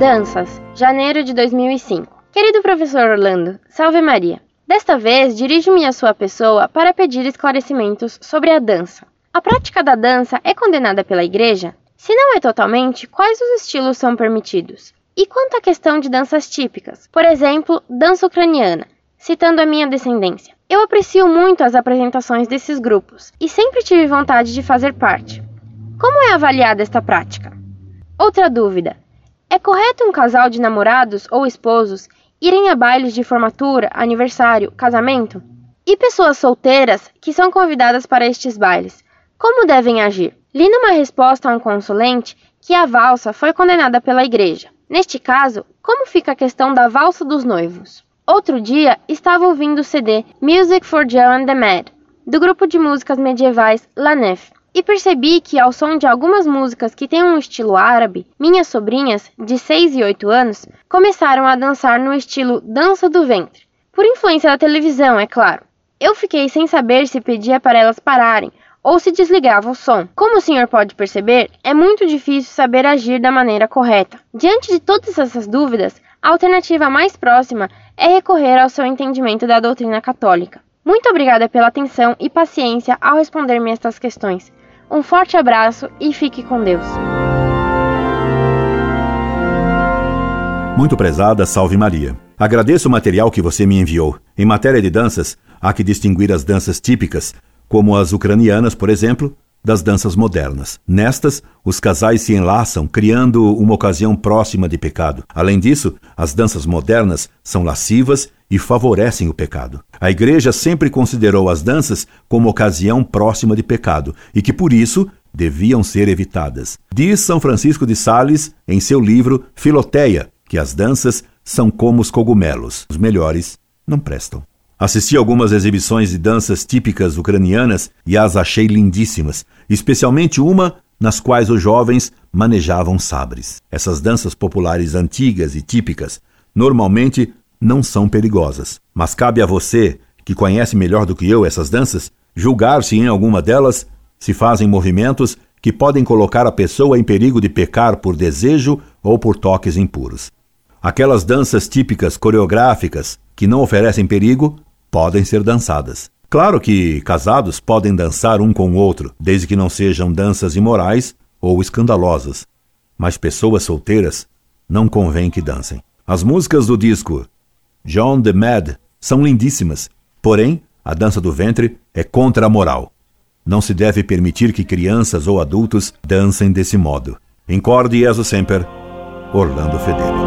Danças, janeiro de 2005. Querido professor Orlando, salve Maria. Desta vez, dirijo-me à sua pessoa para pedir esclarecimentos sobre a dança. A prática da dança é condenada pela Igreja? Se não é totalmente, quais os estilos são permitidos? E quanto à questão de danças típicas, por exemplo, dança ucraniana, citando a minha descendência. Eu aprecio muito as apresentações desses grupos e sempre tive vontade de fazer parte. Como é avaliada esta prática? Outra dúvida: é correto um casal de namorados ou esposos irem a bailes de formatura, aniversário, casamento? E pessoas solteiras que são convidadas para estes bailes, como devem agir? Li numa resposta a um consulente que a valsa foi condenada pela igreja. Neste caso, como fica a questão da valsa dos noivos? Outro dia, estava ouvindo o CD Music for Joe and the Mad, do grupo de músicas medievais La Nef, e percebi que, ao som de algumas músicas que têm um estilo árabe, minhas sobrinhas, de 6 e 8 anos, começaram a dançar no estilo dança do ventre, por influência da televisão, é claro. Eu fiquei sem saber se pedia para elas pararem ou se desligava o som. Como o senhor pode perceber, é muito difícil saber agir da maneira correta. Diante de todas essas dúvidas, a alternativa mais próxima é recorrer ao seu entendimento da doutrina católica. Muito obrigada pela atenção e paciência ao responder-me estas questões. Um forte abraço e fique com Deus. Muito prezada, salve Maria. Agradeço o material que você me enviou. Em matéria de danças, há que distinguir as danças típicas como as ucranianas, por exemplo, das danças modernas. Nestas, os casais se enlaçam, criando uma ocasião próxima de pecado. Além disso, as danças modernas são lascivas e favorecem o pecado. A Igreja sempre considerou as danças como ocasião próxima de pecado e que, por isso, deviam ser evitadas. Diz São Francisco de Sales em seu livro Filoteia que as danças são como os cogumelos, os melhores não prestam. Assisti algumas exibições de danças típicas ucranianas e as achei lindíssimas, especialmente uma nas quais os jovens manejavam sabres. Essas danças populares antigas e típicas normalmente não são perigosas, mas cabe a você, que conhece melhor do que eu essas danças, julgar se em alguma delas se fazem movimentos que podem colocar a pessoa em perigo de pecar por desejo ou por toques impuros. Aquelas danças típicas coreográficas que não oferecem perigo podem ser dançadas. Claro que casados podem dançar um com o outro, desde que não sejam danças imorais ou escandalosas. Mas pessoas solteiras não convém que dancem. As músicas do disco John the Mad são lindíssimas, porém, a dança do ventre é contra a moral. Não se deve permitir que crianças ou adultos dancem desse modo. Incorde Jesus Semper, Orlando Fedeli.